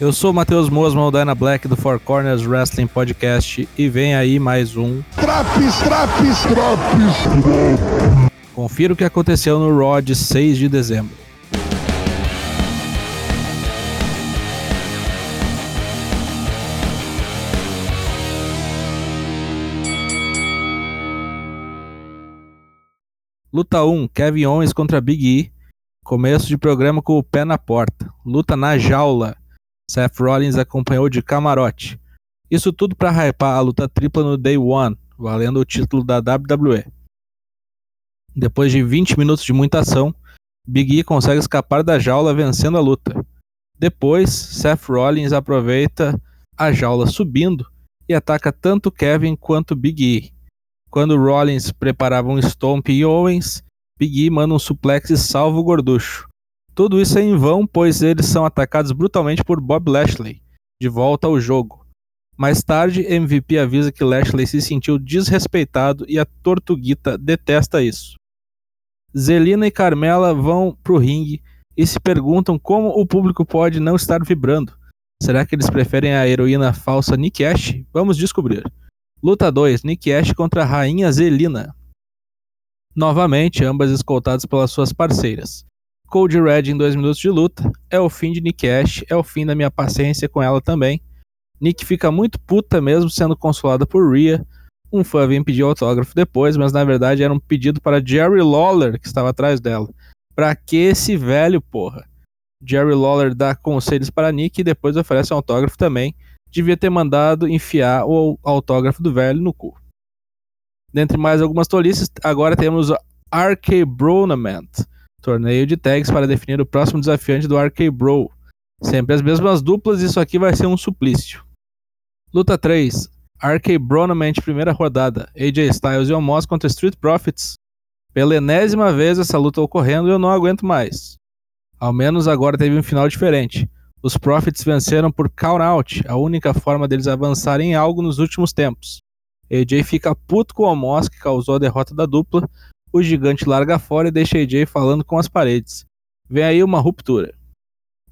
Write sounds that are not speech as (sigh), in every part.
Eu sou o Matheus Mosman, o Dyna Black do Four Corners Wrestling Podcast e vem aí mais um Traps, traps, traps. Confira o que aconteceu no Raw de 6 de dezembro. Luta 1, Kevin Owens contra Big E. Começo de programa com o pé na porta. Luta na jaula. Seth Rollins acompanhou de camarote. Isso tudo para hypar a luta tripla no Day One, valendo o título da WWE. Depois de 20 minutos de muita ação, Big E consegue escapar da jaula vencendo a luta. Depois, Seth Rollins aproveita a jaula subindo e ataca tanto Kevin quanto Big E. Quando Rollins preparava um stomp em Owens, Big E manda um suplex e salva o gorducho. Tudo isso é em vão, pois eles são atacados brutalmente por Bob Lashley, de volta ao jogo. Mais tarde, MVP avisa que Lashley se sentiu desrespeitado e a Tortuguita detesta isso. Zelina e Carmela vão pro ringue e se perguntam como o público pode não estar vibrando. Será que eles preferem a heroína falsa Nick Ash? Vamos descobrir. Luta 2: Nick Ash contra a Rainha Zelina. Novamente, ambas escoltadas pelas suas parceiras. Cody Red em 2 minutos de luta. É o fim de Nick Ash, é o fim da minha paciência com ela também. Nick fica muito puta mesmo sendo consolada por Rhea. Um fã vem pedir autógrafo depois, mas na verdade era um pedido para Jerry Lawler que estava atrás dela. Pra que esse velho, porra? Jerry Lawler dá conselhos para Nick e depois oferece um autógrafo também devia ter mandado enfiar o autógrafo do velho no cu. Dentre mais algumas tolices, agora temos RK Bronament, torneio de tags para definir o próximo desafiante do RK Bro. Sempre as mesmas duplas, isso aqui vai ser um suplício. Luta 3. RK Bronament, primeira rodada. AJ Styles e Omos contra Street Profits. Pela enésima vez essa luta ocorrendo e eu não aguento mais. Ao menos agora teve um final diferente. Os Profits venceram por count-out, a única forma deles avançarem em algo nos últimos tempos. AJ fica puto com o Omos, que causou a derrota da dupla. O gigante larga fora e deixa AJ falando com as paredes. Vem aí uma ruptura.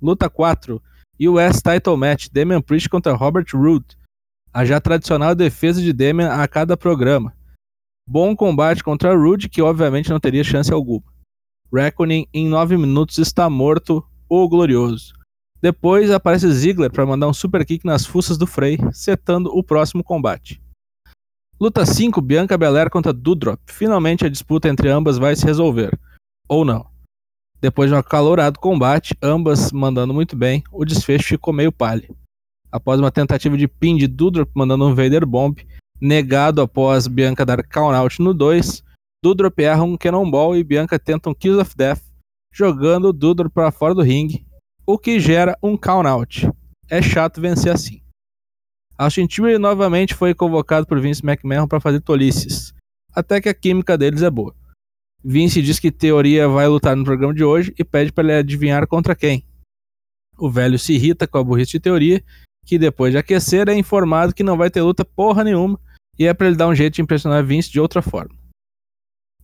Luta 4. US Title Match, Damian Priest contra Robert Roode. A já tradicional defesa de Damian a cada programa. Bom combate contra Roode, que obviamente não teria chance alguma. Reckoning em 9 minutos está morto, o glorioso. Depois aparece Ziggler para mandar um super kick nas fuças do Frey, setando o próximo combate. Luta 5, Bianca Belair contra Dudrop. Finalmente a disputa entre ambas vai se resolver. Ou não. Depois de um acalorado combate, ambas mandando muito bem, o desfecho ficou meio palha. Após uma tentativa de pin de Dudrop mandando um Vader Bomb, negado após Bianca dar count-out no 2, Dudrop erra um Cannonball e Bianca tenta um Kiss of Death, jogando Dudrop para fora do ringue o que gera um count-out. É chato vencer assim. Austin Theory novamente foi convocado por Vince McMahon para fazer tolices, até que a química deles é boa. Vince diz que Teoria vai lutar no programa de hoje e pede para ele adivinhar contra quem. O velho se irrita com a burrice de Teoria, que depois de aquecer é informado que não vai ter luta porra nenhuma e é para ele dar um jeito de impressionar Vince de outra forma.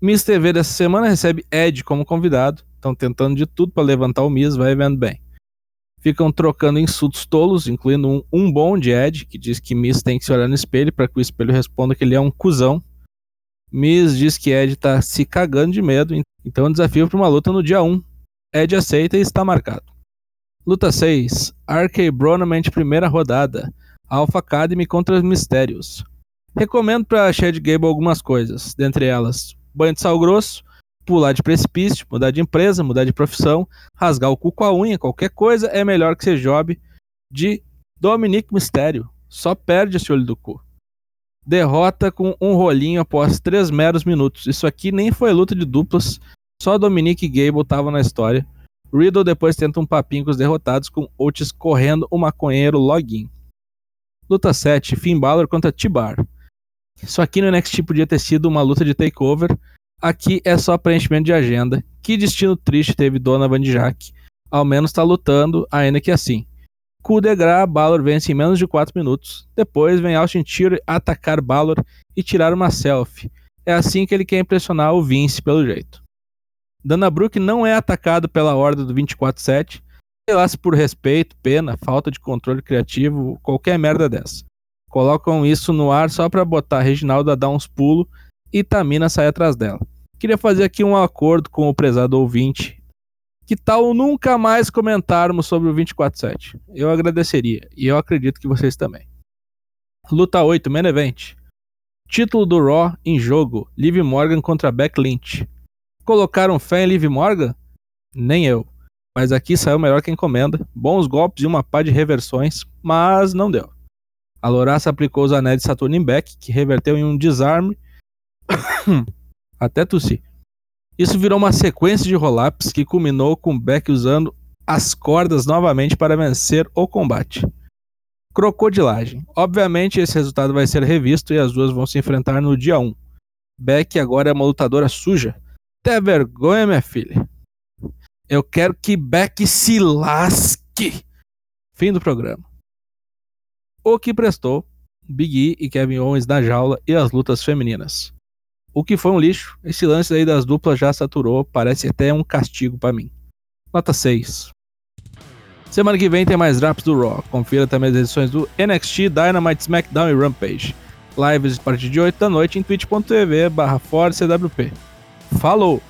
Miss TV dessa semana recebe Ed como convidado, estão tentando de tudo para levantar o Miss, vai vendo bem ficam trocando insultos tolos, incluindo um, um bom de Ed, que diz que Miss tem que se olhar no espelho para que o espelho responda que ele é um cuzão. Miss diz que Ed tá se cagando de medo, então desafio para uma luta no dia 1. Ed aceita e está marcado. Luta 6. RK Bronament primeira rodada. Alpha Academy contra os Mistérios. Recomendo para Chad Gable algumas coisas, dentre elas banho de sal grosso, pular de precipício, mudar de empresa, mudar de profissão, rasgar o cu com a unha, qualquer coisa é melhor que ser job de Dominique Mistério. Só perde esse olho do cu. Derrota com um rolinho após 3 meros minutos. Isso aqui nem foi luta de duplas, só Dominique e Gable estavam na história. Riddle depois tenta um papinho com os derrotados, com Otis correndo o maconheiro login. Luta 7, Finn Balor contra T-Bar. Isso aqui no NXT podia ter sido uma luta de takeover, Aqui é só preenchimento de agenda. Que destino triste teve Dona Van Jack. Ao menos tá lutando, ainda que assim. Coup de Gras, Balor vence em menos de 4 minutos. Depois vem Austin Theory atacar Balor e tirar uma selfie. É assim que ele quer impressionar o Vince, pelo jeito. Dana Brooke não é atacado pela horda do 24-7. Sei lá se por respeito, pena, falta de controle criativo, qualquer merda dessa. Colocam isso no ar só pra botar a Reginalda dar uns pulos e Tamina sair atrás dela. Queria fazer aqui um acordo com o prezado ouvinte. Que tal nunca mais comentarmos sobre o 247? Eu agradeceria, e eu acredito que vocês também. Luta 8, Main Event. Título do Raw em jogo: Liv Morgan contra Beck Lynch. Colocaram fé em Liv Morgan? Nem eu. Mas aqui saiu melhor que encomenda. Bons golpes e uma pá de reversões, mas não deu. A Loraça aplicou os anéis de Saturno em Beck, que reverteu em um desarme. (coughs) Até tossi. Isso virou uma sequência de roll-ups que culminou com Beck usando as cordas novamente para vencer o combate. Crocodilagem. Obviamente, esse resultado vai ser revisto e as duas vão se enfrentar no dia 1. Beck agora é uma lutadora suja. Até vergonha, minha filha. Eu quero que Beck se lasque. Fim do programa. O que prestou: Big E e Kevin Owens na jaula e as lutas femininas. O que foi um lixo, esse lance aí das duplas já saturou, parece até um castigo para mim. Nota 6. Semana que vem tem mais drops do Raw. Confira também as edições do NXT, Dynamite, SmackDown e Rampage. Lives a partir de 8 da noite em twitch.tv barra Falou!